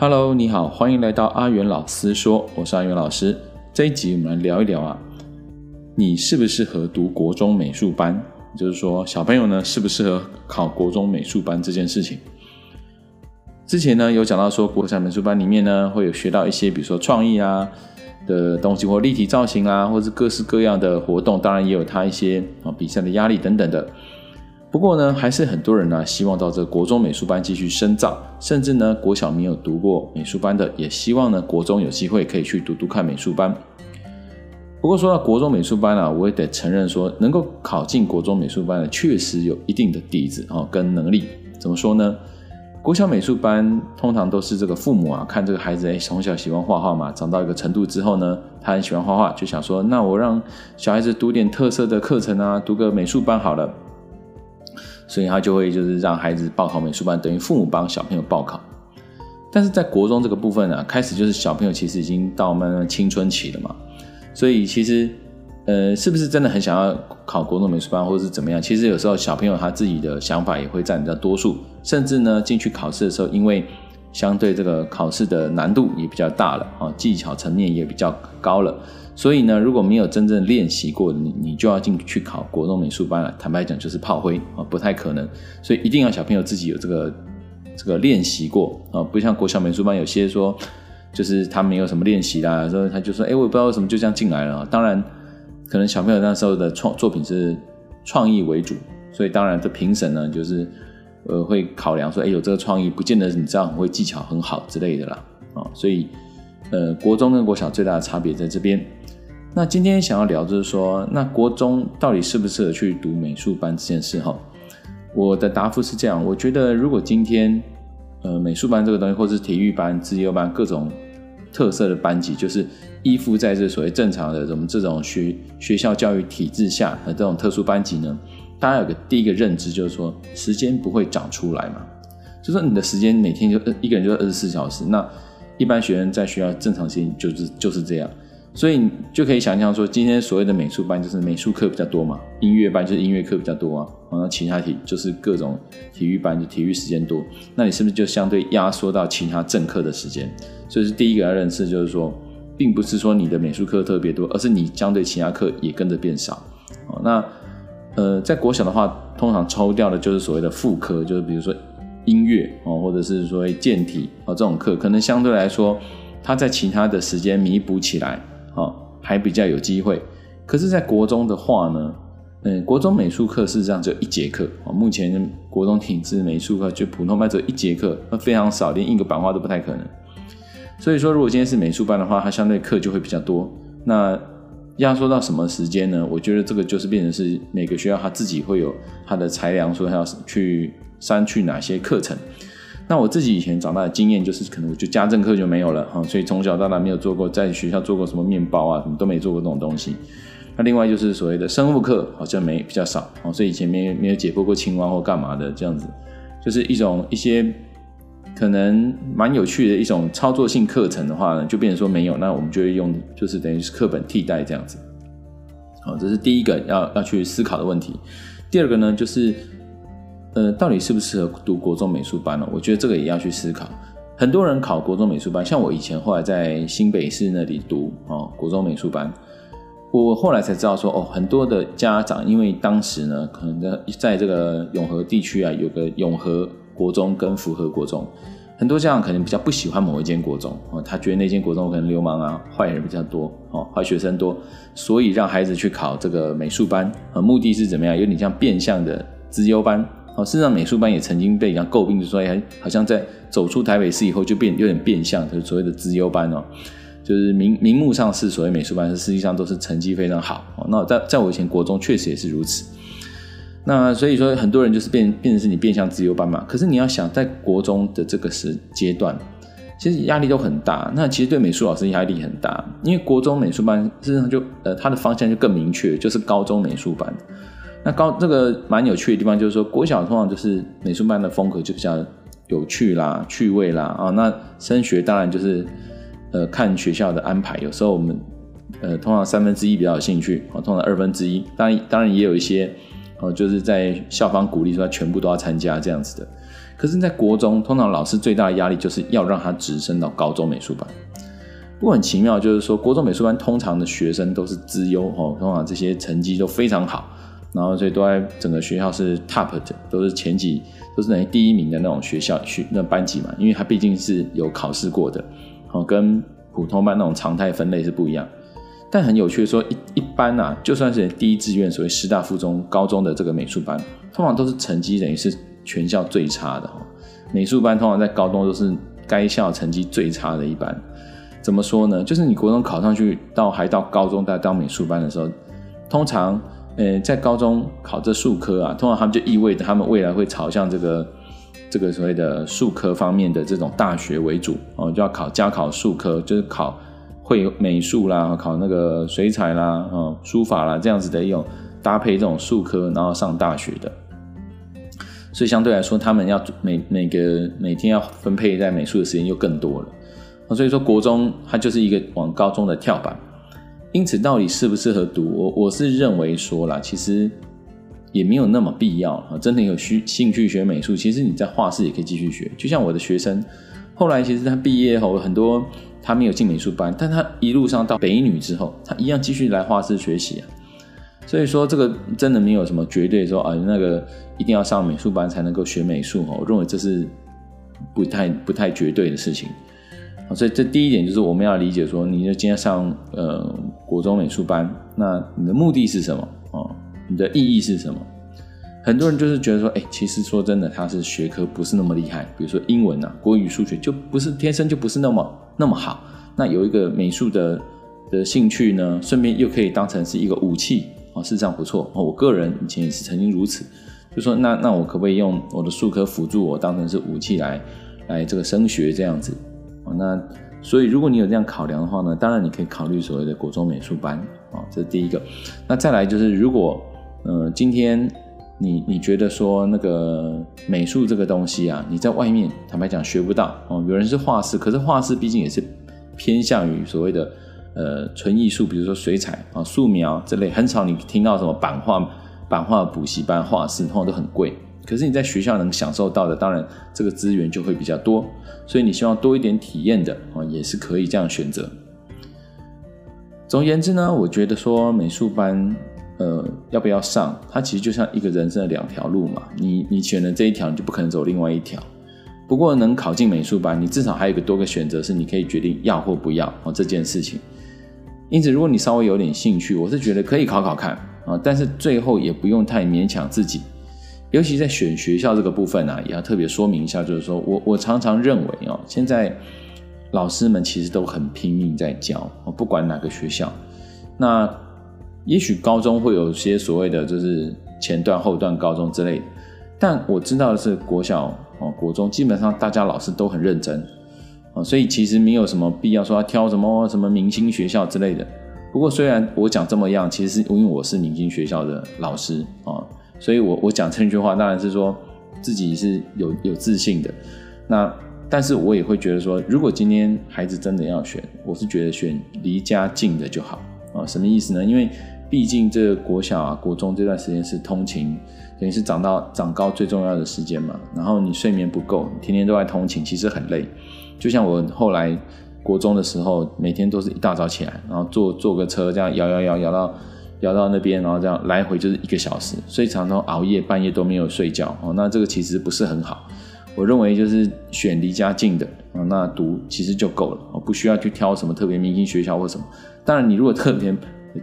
Hello，你好，欢迎来到阿元老师说，我是阿元老师。这一集我们来聊一聊啊，你适不适合读国中美术班？就是说，小朋友呢适不适合考国中美术班这件事情。之前呢有讲到说，国小美术班里面呢会有学到一些，比如说创意啊的东西，或立体造型啊，或是各式各样的活动，当然也有他一些啊比赛的压力等等的。不过呢，还是很多人呢希望到这国中美术班继续深造，甚至呢国小没有读过美术班的，也希望呢国中有机会可以去读读看美术班。不过说到国中美术班啊，我也得承认说，能够考进国中美术班的，确实有一定的底子啊跟能力。怎么说呢？国小美术班通常都是这个父母啊看这个孩子哎从小喜欢画画嘛，长到一个程度之后呢，他很喜欢画画，就想说，那我让小孩子读点特色的课程啊，读个美术班好了。所以他就会就是让孩子报考美术班，等于父母帮小朋友报考。但是在国中这个部分呢、啊，开始就是小朋友其实已经到慢慢青春期了嘛，所以其实呃，是不是真的很想要考国中美术班，或者是怎么样？其实有时候小朋友他自己的想法也会占到多数，甚至呢进去考试的时候，因为相对这个考试的难度也比较大了啊，技巧层面也比较高了。所以呢，如果没有真正练习过你，你就要进去考国中美术班了。坦白讲，就是炮灰啊，不太可能。所以一定要小朋友自己有这个这个练习过啊，不像国小美术班有些说，就是他没有什么练习啦，所以他就说，哎，我也不知道为什么就这样进来了。当然，可能小朋友那时候的创作品是创意为主，所以当然这评审呢，就是呃会考量说，哎，有这个创意，不见得你知道很会技巧很好之类的啦啊。所以呃，国中跟国小最大的差别在这边。那今天想要聊就是说，那国中到底适不适合去读美术班这件事哈？我的答复是这样，我觉得如果今天，呃，美术班这个东西，或是体育班、资优班各种特色的班级，就是依附在这所谓正常的我们这种学学校教育体制下的这种特殊班级呢，大家有个第一个认知就是说，时间不会长出来嘛，就说你的时间每天就一个人就二十四小时，那一般学生在学校正常时间就是就是这样。所以你就可以想象说，今天所谓的美术班就是美术课比较多嘛，音乐班就是音乐课比较多啊，然后其他体就是各种体育班就体育时间多，那你是不是就相对压缩到其他正课的时间？所以是第一个要认识，就是说，并不是说你的美术课特别多，而是你相对其他课也跟着变少。哦，那呃，在国小的话，通常抽掉的就是所谓的副科，就是比如说音乐哦，或者是说健体哦这种课，可能相对来说，它在其他的时间弥补起来。哦，还比较有机会。可是，在国中的话呢，嗯，国中美术课事实上只有一节课。哦，目前国中体制美术课就普通班只有一节课，那非常少，连印个版画都不太可能。所以说，如果今天是美术班的话，它相对课就会比较多。那压缩到什么时间呢？我觉得这个就是变成是每个学校他自己会有他的裁量，说他要去删去哪些课程。那我自己以前长大的经验就是，可能我就家政课就没有了哈，所以从小到大没有做过，在学校做过什么面包啊，什么都没做过这种东西。那另外就是所谓的生物课，好像没比较少哦，所以以前没没有解剖过青蛙或干嘛的这样子，就是一种一些可能蛮有趣的一种操作性课程的话呢，就变成说没有，那我们就会用就是等于是课本替代这样子。好，这是第一个要要去思考的问题。第二个呢，就是。呃，到底适不适合读国中美术班呢？我觉得这个也要去思考。很多人考国中美术班，像我以前后来在新北市那里读哦，国中美术班，我后来才知道说哦，很多的家长因为当时呢，可能在在这个永和地区啊，有个永和国中跟符合国中，很多家长可能比较不喜欢某一间国中哦，他觉得那间国中可能流氓啊、坏人比较多哦，坏学生多，所以让孩子去考这个美术班，目的是怎么样？有点像变相的资优班。哦，事实上美术班也曾经被人家诟病，就说哎，好像在走出台北市以后就变有点变相，就是所谓的资优班哦，就是名名目上是所谓美术班，实际上都是成绩非常好。那在在我以前国中确实也是如此。那所以说很多人就是变变成是你变相自由班嘛。可是你要想在国中的这个时阶段，其实压力都很大。那其实对美术老师压力很大，因为国中美术班事实上就呃它的方向就更明确，就是高中美术班。那高这个蛮有趣的地方就是说，国小通常就是美术班的风格就比较有趣啦、趣味啦啊。那升学当然就是呃看学校的安排，有时候我们呃通常三分之一比较有兴趣啊，通常二分之一，当然当然也有一些哦，就是在校方鼓励说他全部都要参加这样子的。可是，在国中，通常老师最大的压力就是要让他直升到高中美术班。不过很奇妙，就是说国中美术班通常的学生都是资优哦，通常这些成绩都非常好，然后所以都在整个学校是 top 的，都是前几，都是等于第一名的那种学校学那班级嘛，因为他毕竟是有考试过的，哦，跟普通班那种常态分类是不一样。但很有趣的说，一一般啊，就算是第一志愿，所谓师大附中高中的这个美术班，通常都是成绩等于是。全校最差的美术班，通常在高中都是该校成绩最差的一班。怎么说呢？就是你国中考上去，到还到高中再当美术班的时候，通常，呃，在高中考这数科啊，通常他们就意味着他们未来会朝向这个这个所谓的数科方面的这种大学为主哦，就要考加考数科，就是考会美术啦，考那个水彩啦，哦，书法啦这样子的一种搭配这种术科，然后上大学的。所以相对来说，他们要每每个每天要分配在美术的时间又更多了。所以说国中它就是一个往高中的跳板。因此，到底适不适合读，我我是认为说啦，其实也没有那么必要啊。真的有需兴趣学美术，其实你在画室也可以继续学。就像我的学生，后来其实他毕业后很多他没有进美术班，但他一路上到北女之后，他一样继续来画室学习啊。所以说，这个真的没有什么绝对说啊，那个一定要上美术班才能够学美术哦。我认为这是不太不太绝对的事情。所以这第一点就是我们要理解说，你就今天上呃国中美术班，那你的目的是什么啊？你的意义是什么？很多人就是觉得说，哎，其实说真的，他是学科不是那么厉害，比如说英文啊、国语、数学就不是天生就不是那么那么好。那有一个美术的的兴趣呢，顺便又可以当成是一个武器啊。事实上不错，我个人以前也是曾经如此，就说那那我可不可以用我的术科辅助我，当成是武器来来这个升学这样子？那所以如果你有这样考量的话呢，当然你可以考虑所谓的国中美术班啊，这是第一个。那再来就是如果呃今天你你觉得说那个美术这个东西啊，你在外面坦白讲学不到哦，有人是画室，可是画室毕竟也是偏向于所谓的。呃，纯艺术，比如说水彩啊、素描这类，很少你听到什么版画、版画补习班、画室，通常都很贵。可是你在学校能享受到的，当然这个资源就会比较多。所以你希望多一点体验的啊，也是可以这样选择。总而言之呢，我觉得说美术班，呃，要不要上，它其实就像一个人生的两条路嘛。你你选了这一条，你就不可能走另外一条。不过能考进美术班，你至少还有个多个选择，是你可以决定要或不要哦这件事情。因此，如果你稍微有点兴趣，我是觉得可以考考看啊，但是最后也不用太勉强自己。尤其在选学校这个部分呢、啊，也要特别说明一下，就是说我我常常认为哦，现在老师们其实都很拼命在教，不管哪个学校。那也许高中会有些所谓的就是前段、后段高中之类的，但我知道的是国小哦、国中基本上大家老师都很认真。所以其实没有什么必要说要挑什么什么明星学校之类的。不过虽然我讲这么样，其实是因为我是明星学校的老师啊，所以我我讲这句话当然是说自己是有有自信的。那但是我也会觉得说，如果今天孩子真的要选，我是觉得选离家近的就好啊。什么意思呢？因为毕竟这个国小啊、国中这段时间是通勤，等于是长到长高最重要的时间嘛。然后你睡眠不够，天天都在通勤，其实很累。就像我后来国中的时候，每天都是一大早起来，然后坐坐个车这样摇摇摇摇到摇到那边，然后这样来回就是一个小时，所以常常熬夜，半夜都没有睡觉哦。那这个其实不是很好。我认为就是选离家近的啊，那读其实就够了，不需要去挑什么特别明星学校或什么。当然，你如果特别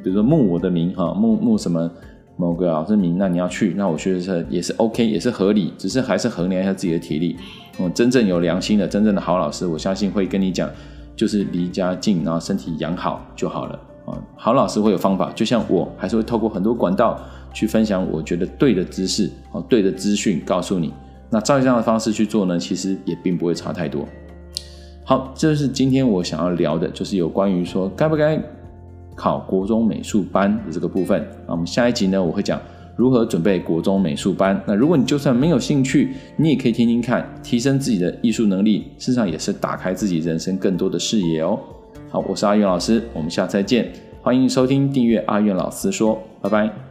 比如说慕我的名哈，慕慕什么某个老师名，那你要去，那我觉得也是 OK，也是合理，只是还是衡量一下自己的体力。嗯，真正有良心的、真正的好老师，我相信会跟你讲，就是离家近，然后身体养好就好了啊。好老师会有方法，就像我还是会透过很多管道去分享我觉得对的知识哦，对的资讯告诉你。那照这样的方式去做呢，其实也并不会差太多。好，这就是今天我想要聊的，就是有关于说该不该考国中美术班的这个部分。那我们下一集呢，我会讲。如何准备国中美术班？那如果你就算没有兴趣，你也可以听听看，提升自己的艺术能力，事实上也是打开自己人生更多的视野哦。好，我是阿元老师，我们下次再见，欢迎收听订阅阿元老师说，拜拜。